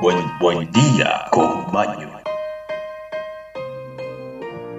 buen, buen día con Maño.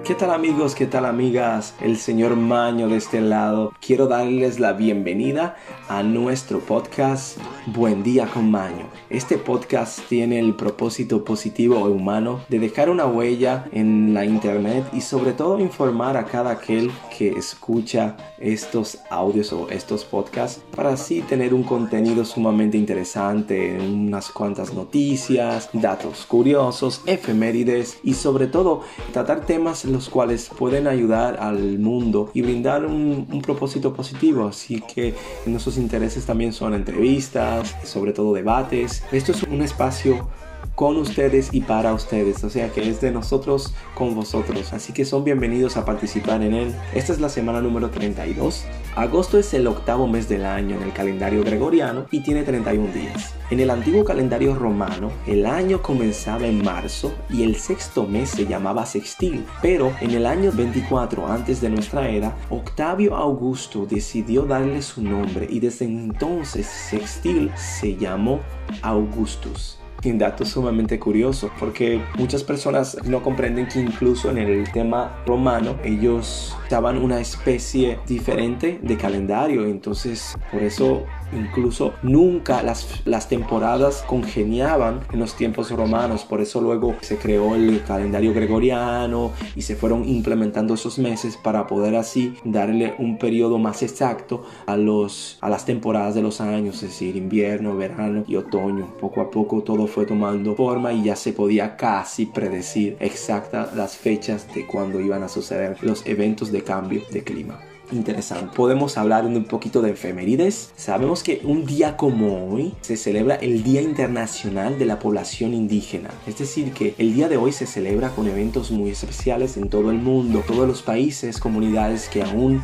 ¿Qué tal amigos? ¿Qué tal amigas? El señor Maño de este lado. Quiero darles la bienvenida a nuestro podcast Buen día con Maño. Este podcast tiene el propósito positivo e humano de dejar una huella en la internet y sobre todo informar a cada aquel que escucha estos audios o estos podcasts para así tener un contenido sumamente interesante, unas cuantas noticias, datos curiosos, efemérides y sobre todo tratar temas los cuales pueden ayudar al mundo y brindar un, un propósito positivo. Así que nuestros intereses también son entrevistas, sobre todo debates. Esto es un espacio con ustedes y para ustedes, o sea que es de nosotros con vosotros, así que son bienvenidos a participar en él. Esta es la semana número 32. Agosto es el octavo mes del año en el calendario gregoriano y tiene 31 días. En el antiguo calendario romano, el año comenzaba en marzo y el sexto mes se llamaba sextil, pero en el año 24 antes de nuestra era, Octavio Augusto decidió darle su nombre y desde entonces sextil se llamó Augustus un dato sumamente curioso porque muchas personas no comprenden que incluso en el tema romano ellos daban una especie diferente de calendario. Entonces por eso Incluso nunca las, las temporadas congeniaban en los tiempos romanos, por eso luego se creó el calendario gregoriano y se fueron implementando esos meses para poder así darle un periodo más exacto a, los, a las temporadas de los años, es decir, invierno, verano y otoño. Poco a poco todo fue tomando forma y ya se podía casi predecir exactas las fechas de cuando iban a suceder los eventos de cambio de clima interesante. Podemos hablar un poquito de efemérides. Sabemos que un día como hoy se celebra el Día Internacional de la Población Indígena. Es decir, que el día de hoy se celebra con eventos muy especiales en todo el mundo. Todos los países, comunidades que aún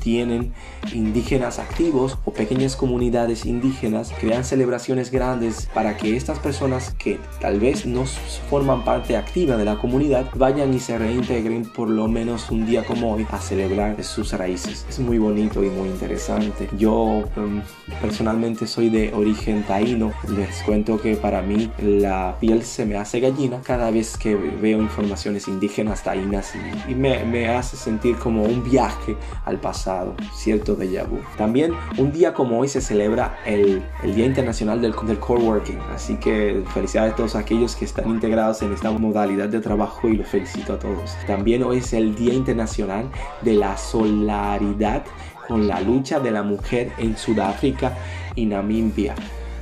tienen indígenas activos o pequeñas comunidades indígenas crean celebraciones grandes para que estas personas que tal vez no forman parte activa de la comunidad vayan y se reintegren por lo menos un día como hoy a celebrar sus raíces. Es muy bonito y muy interesante. Yo em, personalmente soy de origen taíno. Les cuento que para mí la piel se me hace gallina cada vez que veo informaciones indígenas taínas y, me, me hace sentir como un viaje al pasado cierto déjà vu. También un día como hoy se celebra el, el Día Internacional del, del Core Working, así que felicidades a todos aquellos que están integrados en esta modalidad de trabajo y los felicito a todos. También hoy es el Día Internacional de la Solidaridad con la lucha de la mujer en Sudáfrica y Namibia.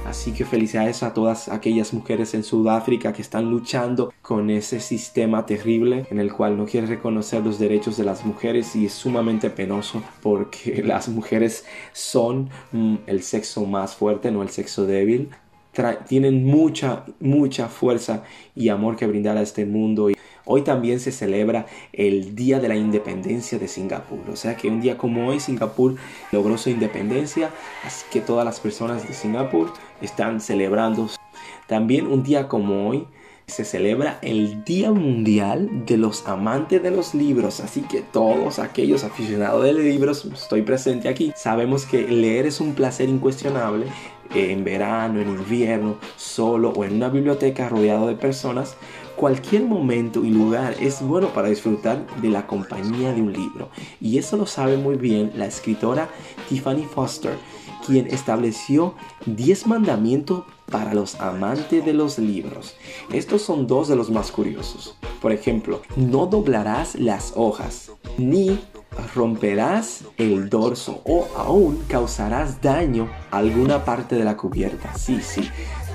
Así que felicidades a todas aquellas mujeres en Sudáfrica que están luchando con ese sistema terrible en el cual no quiere reconocer los derechos de las mujeres y es sumamente penoso porque las mujeres son mm, el sexo más fuerte, no el sexo débil. tienen mucha, mucha fuerza y amor que brindar a este mundo. Hoy también se celebra el Día de la Independencia de Singapur. O sea que un día como hoy Singapur logró su independencia, así que todas las personas de Singapur están celebrando. También un día como hoy se celebra el Día Mundial de los Amantes de los Libros. Así que todos aquellos aficionados de libros, estoy presente aquí, sabemos que leer es un placer incuestionable en verano, en invierno, solo o en una biblioteca rodeado de personas, cualquier momento y lugar es bueno para disfrutar de la compañía de un libro. Y eso lo sabe muy bien la escritora Tiffany Foster, quien estableció 10 mandamientos para los amantes de los libros. Estos son dos de los más curiosos. Por ejemplo, no doblarás las hojas, ni romperás el dorso o aún causarás daño a alguna parte de la cubierta. Sí, sí.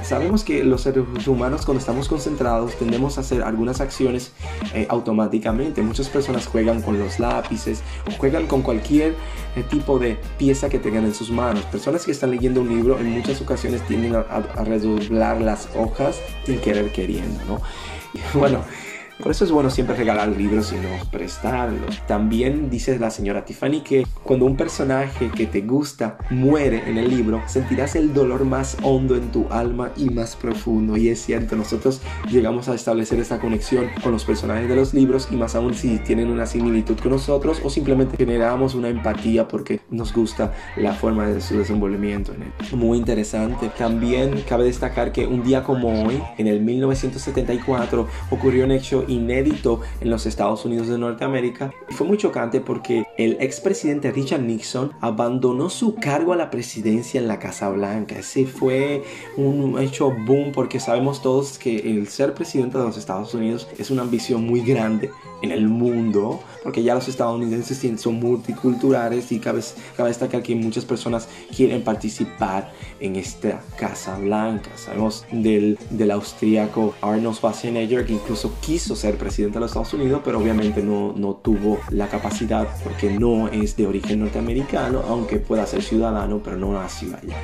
Sabemos que los seres humanos cuando estamos concentrados tendemos a hacer algunas acciones eh, automáticamente. Muchas personas juegan con los lápices o juegan con cualquier eh, tipo de pieza que tengan en sus manos. Personas que están leyendo un libro en muchas ocasiones tienden a, redoblar las hojas sin querer queriendo, ¿no? Bueno, Por eso es bueno siempre regalar libros y no prestarlos. También dice la señora Tiffany que cuando un personaje que te gusta muere en el libro, sentirás el dolor más hondo en tu alma y más profundo. Y es cierto, nosotros llegamos a establecer esa conexión con los personajes de los libros y más aún si tienen una similitud con nosotros o simplemente generamos una empatía porque nos gusta la forma de su desenvolvimiento en él. Muy interesante. También cabe destacar que un día como hoy, en el 1974, ocurrió un hecho inédito en los Estados Unidos de Norteamérica y fue muy chocante porque el expresidente Richard Nixon abandonó su cargo a la presidencia en la Casa Blanca. Ese fue un hecho boom porque sabemos todos que el ser presidente de los Estados Unidos es una ambición muy grande en el mundo, porque ya los estadounidenses son multiculturales y cabe, cabe destacar que muchas personas quieren participar en esta Casa Blanca. Sabemos del, del austríaco Arnold Schwarzenegger que incluso quiso ser presidente de los Estados Unidos, pero obviamente no, no tuvo la capacidad porque no es de origen norteamericano, aunque pueda ser ciudadano, pero no nació allá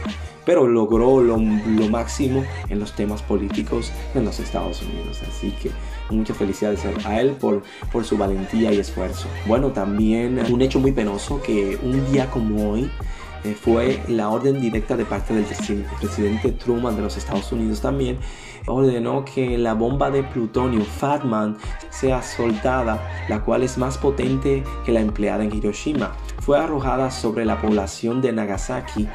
pero logró lo, lo, máximo en los temas políticos en los Estados Unidos. Así que muchas felicidades a él por, por su valentía y esfuerzo. Bueno, también un hecho muy penoso que un día como hoy fue la orden directa de parte del presidente Truman de los Estados Unidos también ordenó que la bomba de plutonio Fatman sea soltada, la cual es más potente que la empleada en Hiroshima. Fue arrojada sobre la población de Nagasaki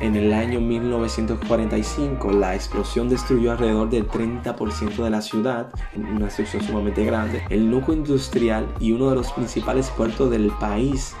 en el año 1945. La explosión destruyó alrededor del 30% de la ciudad, una destrucción sumamente grande. El núcleo industrial y uno de los principales puertos del país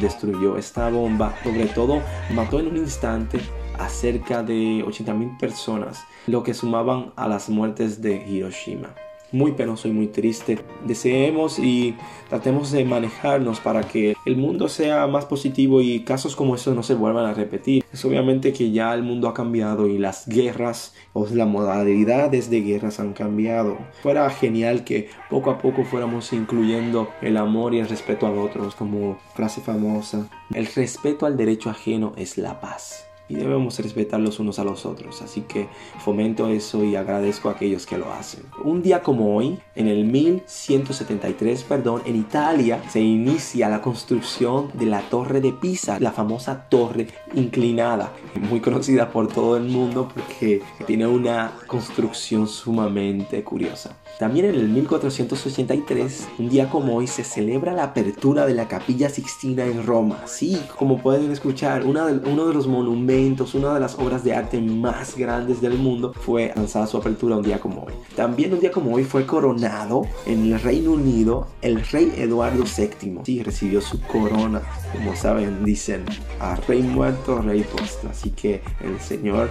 destruyó esta bomba. Sobre todo mató en un instante a cerca de 80.000 personas, lo que sumaban a las muertes de Hiroshima muy penoso y muy triste. Deseemos y tratemos de manejarnos para que el mundo sea más positivo y casos como estos no se vuelvan a repetir. Es obviamente que ya el mundo ha cambiado y las guerras o las modalidades de guerras han cambiado. Fuera genial que poco a poco fuéramos incluyendo el amor y el respeto a otros como frase famosa. El respeto al derecho ajeno es la paz y debemos respetar los unos a los otros. Así que fomento eso y agradezco a aquellos que lo hacen. Un día como hoy, en el 1173, perdón, en Italia se inicia la construcción de la Torre de Pisa, la famosa torre inclinada, muy conocida por todo el mundo porque tiene una construcción sumamente curiosa. También en el 1483, un día como hoy, se celebra la apertura de la Capilla Sixtina en Roma. Sí, como pueden escuchar, uno de los monumentos una de las obras de arte más grandes del mundo, fue lanzada su apertura un día como hoy. También un día como hoy fue coronado en el Reino Unido el rey Eduardo VII. Sí, recibió su corona. Como saben, dicen a rey muerto, rey puesto. Así que el señor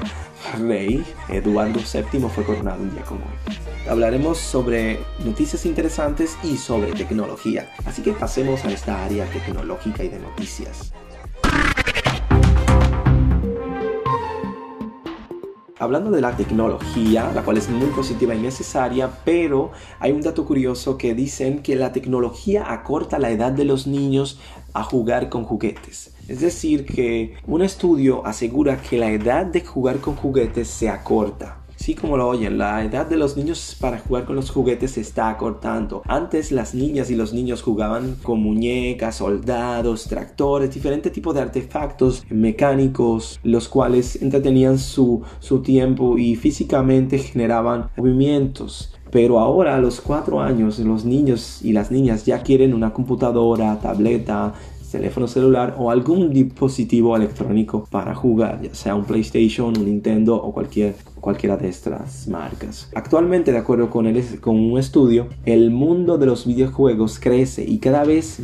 rey Eduardo VII fue coronado un día como hoy. Hablaremos sobre noticias interesantes y sobre tecnología. Así que pasemos a esta área tecnológica y de noticias. Hablando de la tecnología, la cual es muy positiva y necesaria, pero hay un dato curioso que dicen que la tecnología acorta la edad de los niños a jugar con juguetes. Es decir, que un estudio asegura que la edad de jugar con juguetes se acorta. Sí, como lo oyen, la edad de los niños para jugar con los juguetes se está acortando. Antes las niñas y los niños jugaban con muñecas, soldados, tractores, diferentes tipos de artefactos mecánicos, los cuales entretenían su, su tiempo y físicamente generaban movimientos. Pero ahora a los cuatro años los niños y las niñas ya quieren una computadora, tableta, teléfono celular o algún dispositivo electrónico para jugar, ya sea un PlayStation, un Nintendo o cualquier cualquiera de estas marcas. Actualmente, de acuerdo con, el, con un estudio, el mundo de los videojuegos crece y cada vez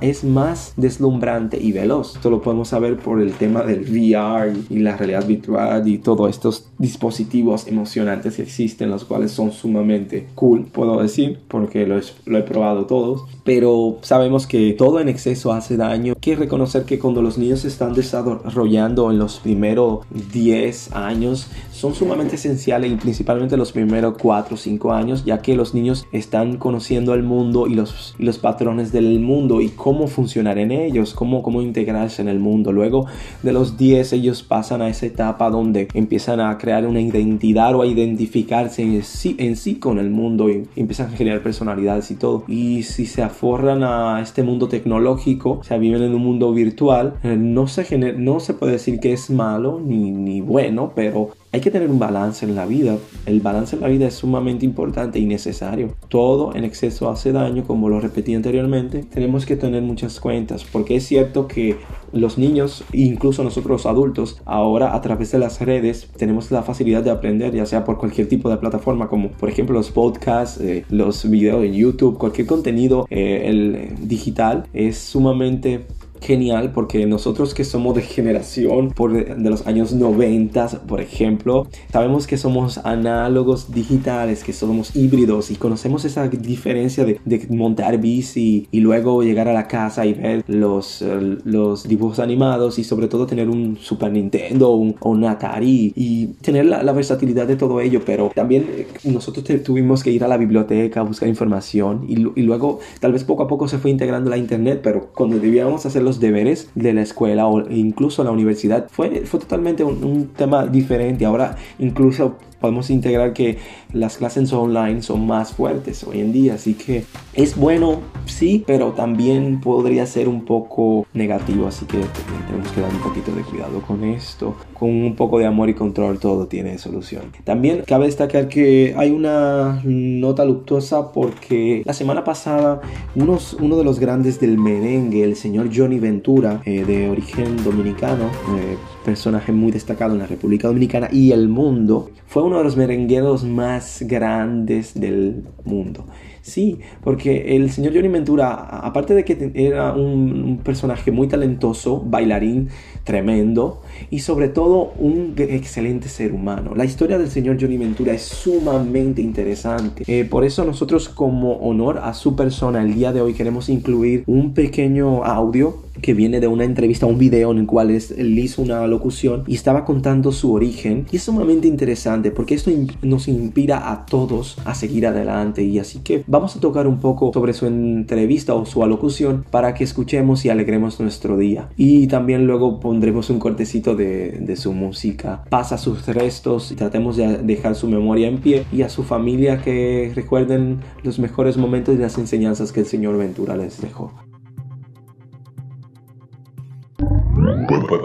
es más deslumbrante y veloz. Esto lo podemos saber por el tema del VR y la realidad virtual y todos estos dispositivos emocionantes que existen, los cuales son sumamente cool, puedo decir, porque lo, lo he probado todos. Pero sabemos que todo en exceso hace daño año. Hay que reconocer que cuando los niños se están desarrollando en los primeros 10 años, son sumamente esenciales y principalmente los primeros 4 o 5 años, ya que los niños están conociendo el mundo y los, los patrones del mundo y cómo funcionar en ellos, cómo, cómo integrarse en el mundo. Luego de los 10 ellos pasan a esa etapa donde empiezan a crear una identidad o a identificarse en sí, en sí con el mundo y empiezan a generar personalidades y todo. Y si se aforran a este mundo tecnológico, o sea, viven en un mundo virtual, eh, no se, no se puede decir que es malo ni, ni bueno, pero hay que tener un balance en la vida. El balance en la vida es sumamente importante y necesario. Todo en exceso hace daño, como lo repetí anteriormente. Tenemos que tener muchas cuentas, porque es cierto que los niños, incluso nosotros adultos, ahora a través de las redes tenemos la facilidad de aprender, ya sea por cualquier tipo de plataforma, como por ejemplo los podcasts, eh, los videos en YouTube, cualquier contenido eh, el, digital es sumamente genial porque nosotros que somos de generación por de los años 90, por ejemplo, sabemos que somos análogos digitales, que somos híbridos y conocemos esa diferencia de, montar bici y luego llegar a la casa y ver los, los dibujos animados y sobre todo tener un Super Nintendo o un, Atari y tener la, versatilidad de todo ello, pero también eh, nosotros tuvimos que ir a la biblioteca a buscar información y, y luego tal vez poco a poco se fue integrando la internet, pero cuando debíamos hacerlo los deberes de la escuela o incluso la universidad fue, fue totalmente un, un tema diferente. Ahora incluso podemos integrar que las clases online son más fuertes hoy en día. Así que es bueno, sí, pero también podría ser un poco negativo. Así que tenemos que dar un poquito de cuidado con esto. Con un poco de amor y control todo tiene solución. También cabe destacar que hay una nota luctuosa porque la semana pasada unos, uno de los grandes del merengue, el señor Johnny Ventura, eh, de origen dominicano, eh, personaje muy destacado en la República Dominicana y el mundo, fue uno de los merengueros más grandes del mundo. Sí, porque el señor Johnny Ventura, aparte de que era un, personaje muy talentoso, bailarín tremendo y sobre todo un excelente ser humano. La historia del señor Johnny Ventura es sumamente interesante. Eh, por eso nosotros como honor a su persona el día de hoy queremos incluir un pequeño audio que viene de una entrevista, un video en el cual él hizo una locución y estaba contando su origen. Y es sumamente interesante porque esto nos inspira a todos a seguir adelante. Y así que vamos a tocar un poco sobre su entrevista o su alocución para que escuchemos y alegremos nuestro día. Y también luego pondremos un cortecito de, de su música. Pasa sus restos y tratemos de dejar su memoria en pie y a su familia que recuerden los mejores momentos y las enseñanzas que el Señor Ventura les dejó.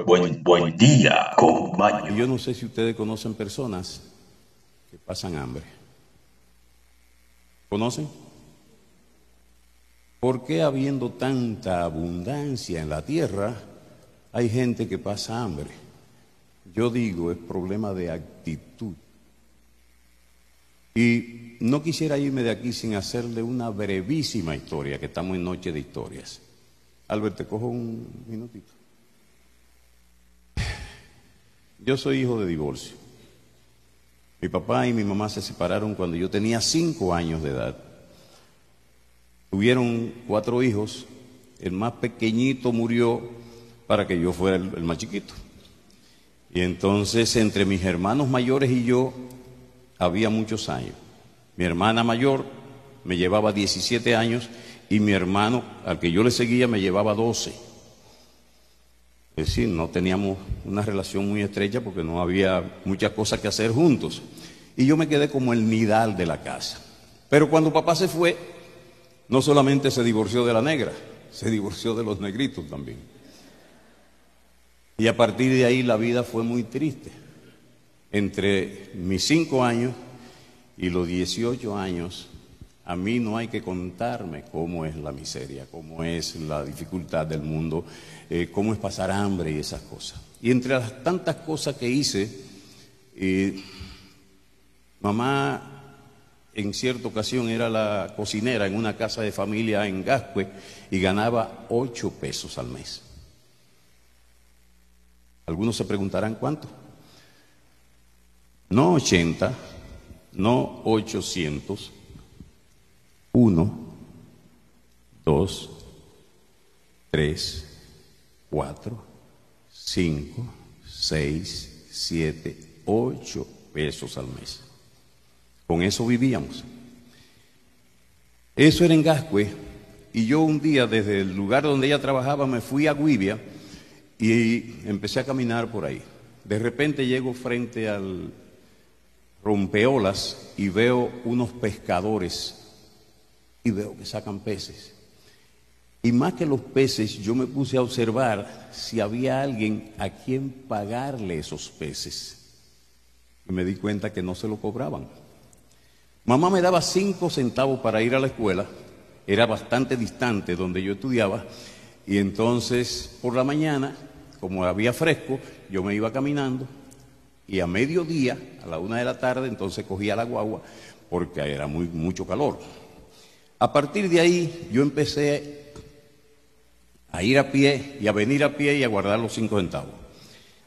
Buen, buen, día con Maño. Yo no sé si ustedes conocen personas que pasan hambre. ¿Conocen? ¿Por qué habiendo tanta abundancia en la tierra hay gente que pasa hambre? Yo digo, es problema de actitud. Y no quisiera irme de aquí sin hacerle una brevísima historia, que estamos en noche de historias. Albert, te cojo un minutito. Yo soy hijo de divorcio. Mi papá y mi mamá se separaron cuando yo tenía cinco años de edad. Tuvieron cuatro hijos. El más pequeñito murió para que yo fuera el, más chiquito. Y entonces entre mis hermanos mayores y yo había muchos años. Mi hermana mayor me llevaba 17 años y mi hermano, al que yo le seguía, me llevaba 12. Es decir, no teníamos una relación muy estrecha porque no había muchas cosas que hacer juntos. Y yo me quedé como el nidal de la casa. Pero cuando papá se fue, no solamente se divorció de la negra, se divorció de los negritos también. Y a partir de ahí la vida fue muy triste. Entre mis cinco años y los 18 años, a mí no hay que contarme cómo es la miseria, cómo es la dificultad del mundo eh, cómo es pasar hambre y esas cosas. Y entre las tantas cosas que hice, eh, mamá en cierta ocasión era la cocinera en una casa de familia en Gascue y ganaba ocho pesos al mes. Algunos se preguntarán cuánto. No 80, no 800, uno, dos, tres, cuatro, cinco, seis, siete, ocho pesos al mes. Con eso vivíamos. Eso era en Gascue. Y yo un día desde el lugar donde ella trabajaba me fui a Guivia y empecé a caminar por ahí. De repente llego frente al rompeolas y veo unos pescadores y veo que sacan peces. Y más que los peces, yo me puse a observar si había alguien a quien pagarle esos peces. Y me di cuenta que no se lo cobraban. Mamá me daba cinco centavos para ir a la escuela, era bastante distante donde yo estudiaba, y entonces por la mañana, como había fresco, yo me iba caminando y a mediodía, a la una de la tarde, entonces cogía la guagua porque era muy, mucho calor. A partir de ahí yo empecé a ir a pie y a venir a pie y a guardar los cinco centavos,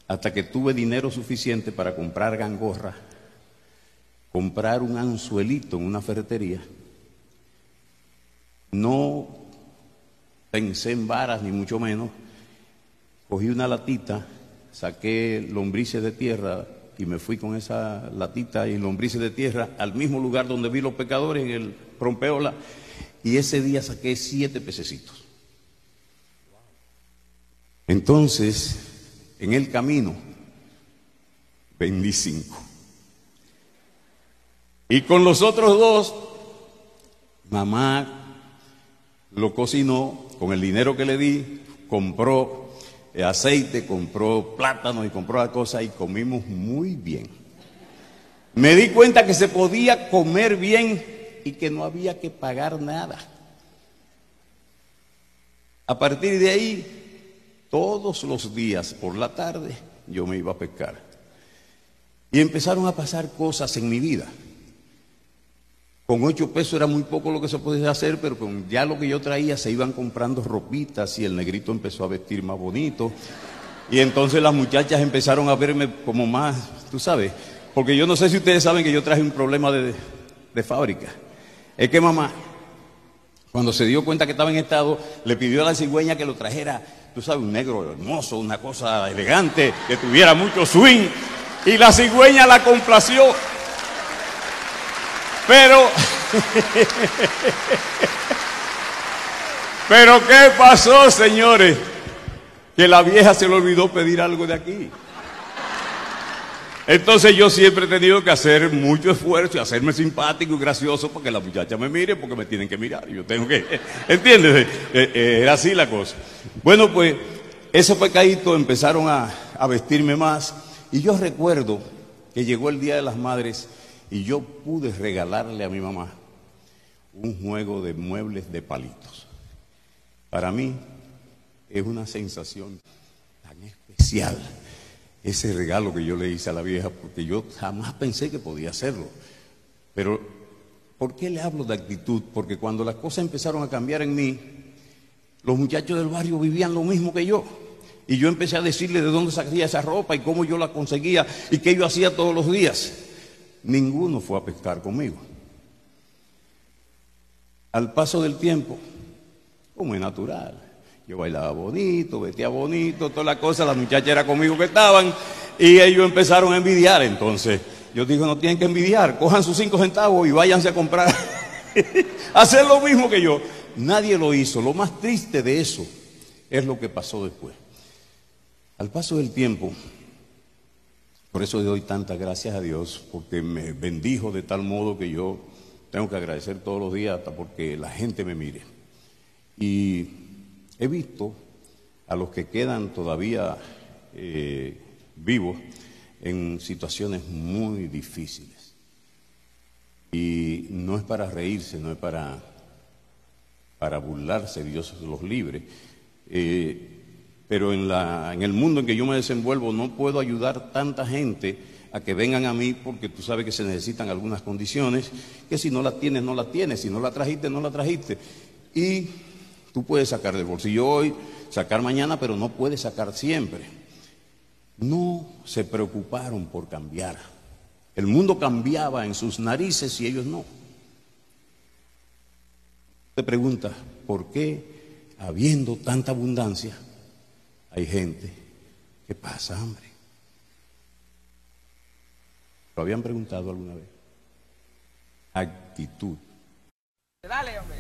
hasta que tuve dinero suficiente para comprar gangorra, comprar un anzuelito en una ferretería. No pensé en varas ni mucho menos, cogí una latita saqué lombrices de tierra y me fui con esa latita y lombrices de tierra al mismo lugar donde vi los pecadores, en el rompeola, y ese día saqué siete pececitos. Entonces, en el camino, vendí cinco. Y con los otros dos, mamá lo cocinó, con el dinero que le di, compró eh, aceite, compró plátano y compró la cosa y comimos muy bien. Me di cuenta que se podía comer bien y que no había que pagar nada. A partir de ahí, todos los días por la tarde yo me iba a pescar. Y empezaron a pasar cosas en mi vida. Con ocho pesos era muy poco lo que se podía hacer, pero con ya lo que yo traía se iban comprando ropitas y el negrito empezó a vestir más bonito. Y entonces las muchachas empezaron a verme como más, tú sabes, porque yo no sé si ustedes saben que yo traje un problema de, de fábrica. Es que mamá, cuando se dio cuenta que estaba en estado, le pidió a la cigüeña que lo trajera, tú sabes, un negro hermoso, una cosa elegante, que tuviera mucho swing. Y la cigüeña la complació. Pero, pero ¿qué pasó, señores? Que la vieja se le olvidó pedir algo de aquí. Entonces yo siempre he tenido que hacer mucho esfuerzo y hacerme simpático y gracioso para que la muchacha me mire porque me tienen que mirar. Yo tengo que, ¿entiendes? Eh, eh, era así la cosa. Bueno, pues esos pecaditos empezaron a, a vestirme más y yo recuerdo que llegó el Día de las Madres y yo pude regalarle a mi mamá un juego de muebles de palitos. Para mí es una sensación tan especial ese regalo que yo le hice a la vieja, porque yo jamás pensé que podía hacerlo. Pero, ¿por qué le hablo de actitud? Porque cuando las cosas empezaron a cambiar en mí, los muchachos del barrio vivían lo mismo que yo. Y yo empecé a decirle de dónde salía esa ropa y cómo yo la conseguía y qué yo hacía todos los días ninguno fue a pescar conmigo. Al paso del tiempo, como es natural, yo bailaba bonito, vestía bonito, toda la cosa, las muchachas eran conmigo que estaban y ellos empezaron a envidiar. Entonces, yo digo, no tienen que envidiar, cojan sus cinco centavos y váyanse a comprar, hacer lo mismo que yo. Nadie lo hizo. Lo más triste de eso es lo que pasó después. Al paso del tiempo, por eso doy tantas gracias a Dios, porque me bendijo de tal modo que yo tengo que agradecer todos los días hasta porque la gente me mire. Y he visto a los que quedan todavía eh, vivos en situaciones muy difíciles. Y no es para reírse, no es para, para burlarse, Dios los libre. Eh, pero en, el mundo en que yo me desenvuelvo no puedo ayudar tanta gente a que vengan a mí porque tú sabes que se necesitan algunas condiciones, que si no la tienes, no la tienes, si no la trajiste, no la trajiste. Y tú puedes sacar del bolsillo hoy, sacar mañana, pero no puedes sacar siempre. No se preocuparon por cambiar. El mundo cambiaba en sus narices y ellos no. Te pregunta, ¿por qué habiendo tanta abundancia? Hay gente que pasa hambre. ¿Lo habían preguntado alguna vez? Actitud. Dale, hombre.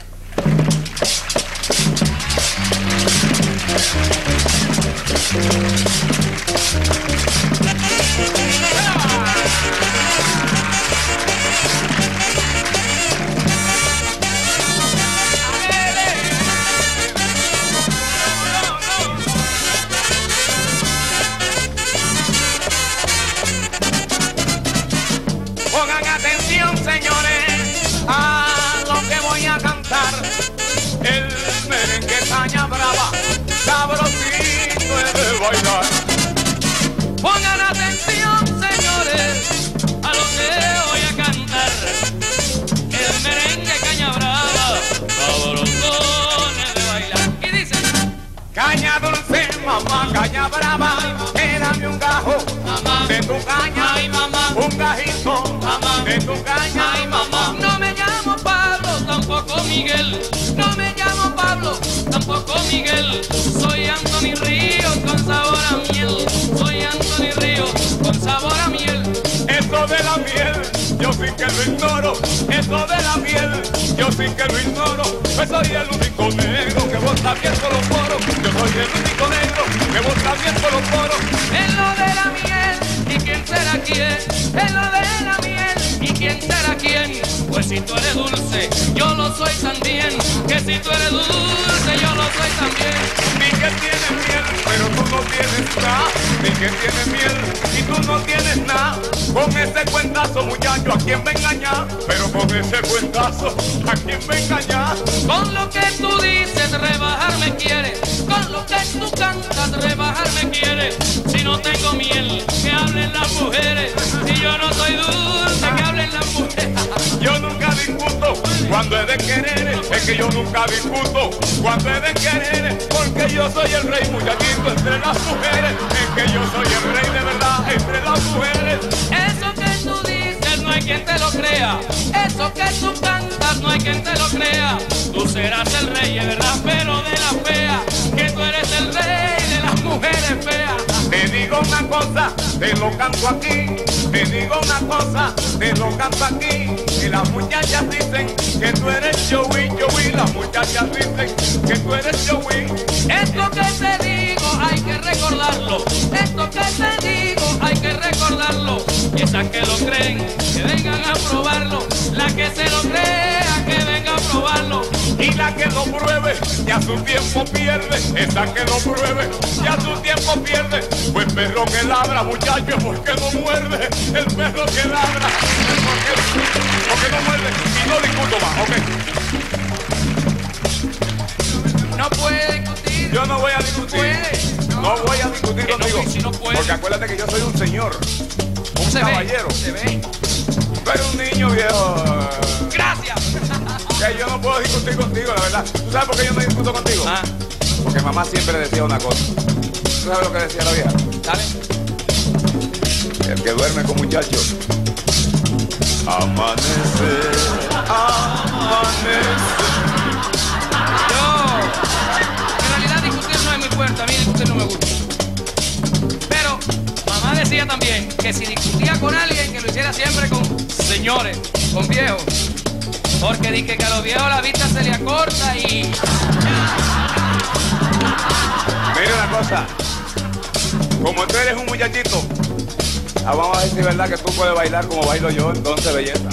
Esto de la miel, yo sí que lo ignoro, esto de la miel, yo sí que lo ignoro. Pues soy el único negro que vota bien con los poros, yo soy el único negro que vota bien con los poros. En lo de la miel, ¿y quién será quién? En lo de la miel, ¿y quién será quién? Pues si tú eres dulce, yo lo soy también. Que si tú eres dulce, yo lo soy también. Mi que tiene miel, pero tú no tienes nada. Mi que tiene miel y tú no tienes nada. Con ese cuentazo, muchacho, ¿a quién me engañar? Pero con ese cuentazo, ¿a quién me engañar? Con lo que tú dices, rebajarme quieres. Con lo que tú cantas, rebajarme quieres. Si no tengo miel, que hablen las mujeres. Si yo no soy dulce, que hablen las mujeres. Yo nunca discuto cuando he de querer. Es que yo nunca discuto cuando he de querer. Porque yo soy el rey muchachito entre las mujeres. Es que yo soy el rey de verdad entre las mujeres. Eso que tú dices no hay quien te lo crea. Eso que tú cantas no hay quien te lo crea. Tú serás el rey, es verdad, digo una cosa, te lo canto aquí. Te digo una cosa, te lo canto aquí. Y las muchachas dicen que tú eres Joey, Joey. Las muchachas dicen que tú eres Joey. Esto que te digo hay que recordarlo. Esto que te digo hay que recordarlo. Y esas que lo creen, que vengan a probarlo. La que se lo crea, Y la que lo pruebe, ya su tiempo pierde. Esa que lo pruebe, ya su tiempo pierde. Pues perro que ladra, muchachos, porque no muerde. El perro que ladra, porque, porque no muerde. Y no discuto más, ok. No puede discutir. Yo no voy a discutir. puede. No voy a discutir no, contigo. y si no puede. porque acuérdate que yo soy un señor. Un Se caballero. ve, se ve. Eres un niño viejo. Que yo no puedo discutir contigo, la verdad. ¿Tú sabes por qué yo no discuto contigo? Ah, Porque mamá siempre decía una cosa. ¿Tú sabes lo que decía la vieja? dale. El que duerme con muchachos. Amanece, amanece. Yo, en realidad discutir no es muy fuerte, a mí discutir no me gusta. Pero mamá decía también que si discutía con alguien, que lo hiciera siempre con señores, con viejos. Porque dije que a los viejos la vista se le acorta y... Mira una cosa. Como tú eres un muchachito, ah, vamos a ver si es verdad que tú puedes bailar como bailo yo, entonces belleza.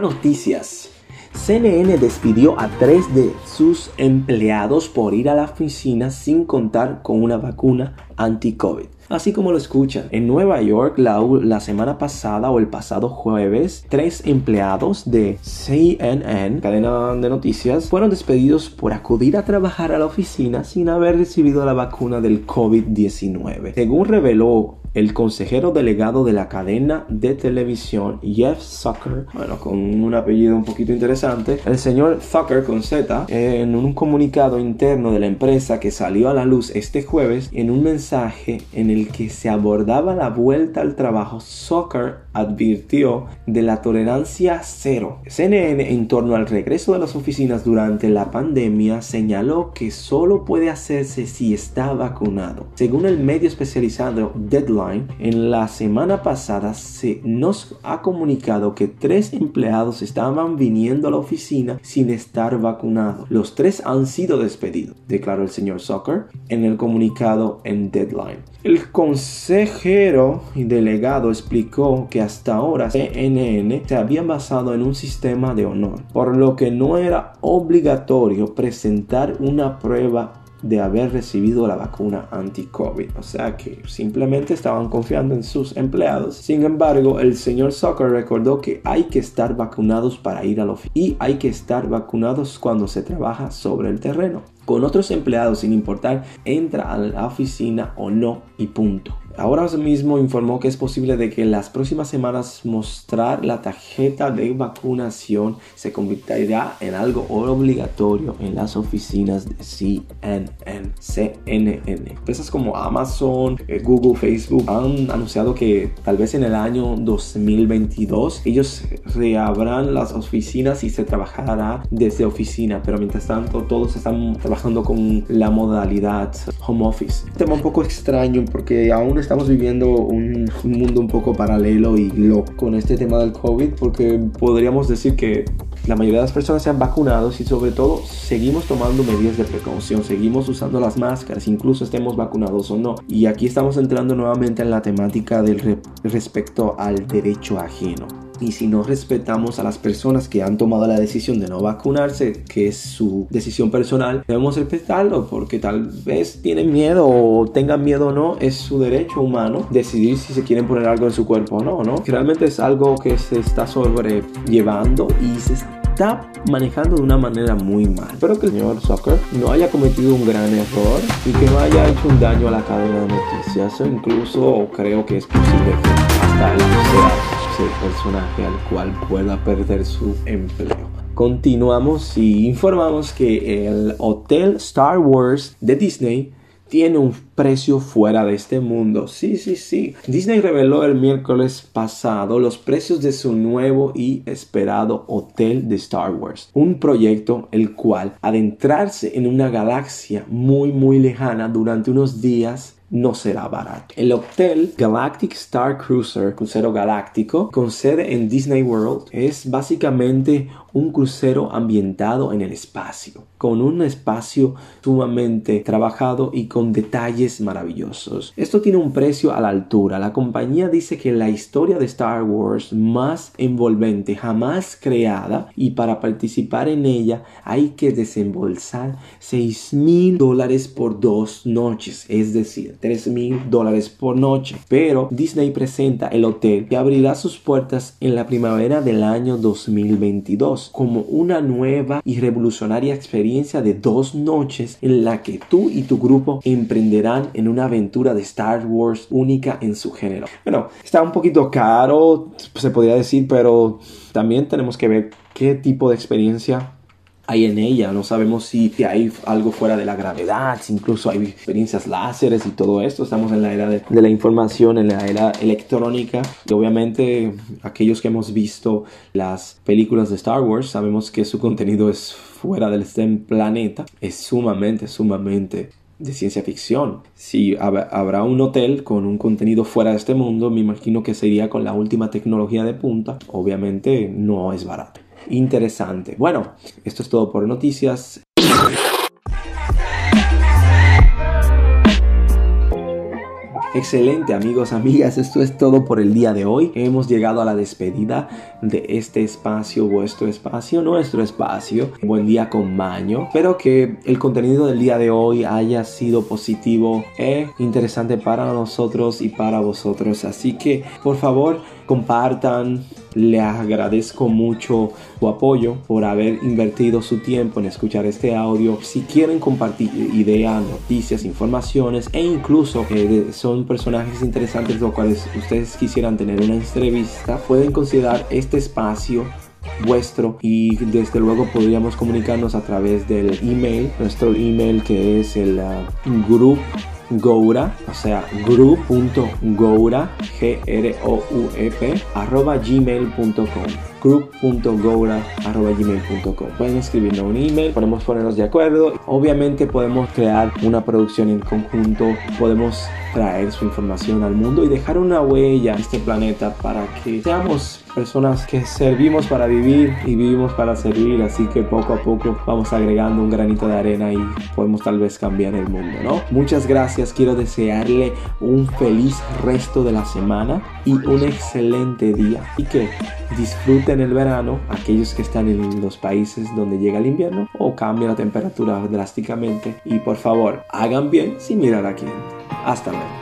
Noticias. CNN despidió a tres de sus empleados por ir a la oficina sin contar con una vacuna anti-COVID. Así como lo escuchan, en Nueva York la, la, semana pasada o el pasado jueves, tres empleados de CNN, cadena de noticias, fueron despedidos por acudir a trabajar a la oficina sin haber recibido la vacuna del COVID-19. Según reveló el consejero delegado de la cadena de televisión Jeff Zucker, bueno, con un apellido un poquito interesante, el señor Zucker con Z, en un comunicado interno de la empresa que salió a la luz este jueves, en un mensaje en el que se abordaba la vuelta al trabajo, Zucker advirtió de la tolerancia cero. CNN en torno al regreso de las oficinas durante la pandemia señaló que solo puede hacerse si está vacunado. Según el medio especializado Deadline, en la semana pasada se nos ha comunicado que tres empleados estaban viniendo a la oficina sin estar vacunados. Los tres han sido despedidos, declaró el señor Zucker en el comunicado en Deadline. El consejero delegado explicó que hasta ahora CNN se había basado en un sistema de honor, por lo que no era obligatorio presentar una prueba de haber recibido la vacuna anti-COVID. O sea que simplemente estaban confiando en sus empleados. Sin embargo, el señor Zucker recordó que hay que estar vacunados para ir a la oficina y hay que estar vacunados cuando se trabaja sobre el terreno. Con otros empleados, sin importar, entra a la oficina o no y punto. Ahora mismo informó que es posible de que en las próximas semanas mostrar la tarjeta de vacunación se convertirá en algo obligatorio en las oficinas de CNN. CNN. Empresas como Amazon, eh, Google, Facebook han anunciado que tal vez en el año 2022 ellos reabran las oficinas y se trabajará desde oficina, pero mientras tanto todos están trabajando con la modalidad home office. Un tema un poco extraño porque aún estamos viviendo un, mundo un poco paralelo y loco con este tema del COVID porque podríamos decir que la mayoría de las personas se han vacunado y sobre todo seguimos tomando medidas de precaución, seguimos usando las máscaras, incluso estemos vacunados o no. Y aquí estamos entrando nuevamente en la temática del respecto al derecho ajeno. Y si no respetamos a las personas que han tomado la decisión de no vacunarse, que es su decisión personal, debemos respetarlo porque tal vez tienen miedo o tengan miedo o no, es su derecho humano decidir si se quieren poner algo en su cuerpo o no, ¿no? Realmente es algo que se está sobrellevando y se está manejando de una manera muy mal. Espero que el señor Zucker no haya cometido un gran error y que no haya hecho un daño a la cadena de noticias. Incluso creo que es posible que hasta él sea el personaje al cual pueda perder su empleo. Continuamos y informamos que el Hotel Star Wars de Disney tiene un precio fuera de este mundo. Sí, sí, sí. Disney reveló el miércoles pasado los precios de su nuevo y esperado hotel de Star Wars. Un proyecto el cual adentrarse en una galaxia muy muy lejana durante unos días no será barato. El hotel Galactic Star Cruiser, crucero galáctico, con sede en Disney World, es básicamente un crucero ambientado en el espacio, con un espacio sumamente trabajado y con detalles maravillosos. Esto tiene un precio a la altura. La compañía dice que la historia de Star Wars más envolvente jamás creada y para participar en ella hay que desembolsar 6 mil dólares por dos noches, es decir, 3 mil dólares por noche. Pero Disney presenta el hotel que abrirá sus puertas en la primavera del año 2022 como una nueva y revolucionaria experiencia de dos noches en la que tú y tu grupo emprenderán en una aventura de Star Wars única en su género. Bueno, está un poquito caro, se podría decir, pero también tenemos que ver qué tipo de experiencia hay en ella. No sabemos si hay algo fuera de la gravedad, incluso hay experiencias láseres y todo esto. Estamos en la era de, la información, en la era electrónica. Y obviamente aquellos que hemos visto las películas de Star Wars sabemos que su contenido es fuera del este planeta. Es sumamente, sumamente de ciencia ficción. Si habrá un hotel con un contenido fuera de este mundo, me imagino que sería con la última tecnología de punta. Obviamente no es barato interesante. Bueno, esto es todo por noticias. Excelente amigos, amigas, esto es todo por el día de hoy. Hemos llegado a la despedida de este espacio, vuestro espacio, nuestro espacio. Buen día con Maño. Espero que el contenido del día de hoy haya sido positivo e interesante para nosotros y para vosotros. Así que por favor compartan. Les agradezco mucho su apoyo por haber invertido su tiempo en escuchar este audio. Si quieren compartir ideas, noticias, informaciones e incluso eh, son personajes interesantes los cuales ustedes quisieran tener una entrevista, pueden considerar este espacio vuestro y desde luego podríamos comunicarnos a través del email nuestro email que es el uh, group Goura, o sea, group.goura, G-R-O-U-E-P, arroba gmail.com group.goura.gmail.com Pueden escribirnos un email, podemos ponernos de acuerdo. Obviamente podemos crear una producción en conjunto, podemos traer su información al mundo y dejar una huella en este planeta para que seamos personas que servimos para vivir y vivimos para servir. Así que poco a poco vamos agregando un granito de arena y podemos tal vez cambiar el mundo, ¿no? Muchas gracias. Quiero desearle un feliz resto de la semana y un excelente día. Y que disfruten el verano, aquellos que están en los países donde llega el invierno o cambia la temperatura drásticamente. Y por favor, hagan bien sin mirar aquí. Hasta luego.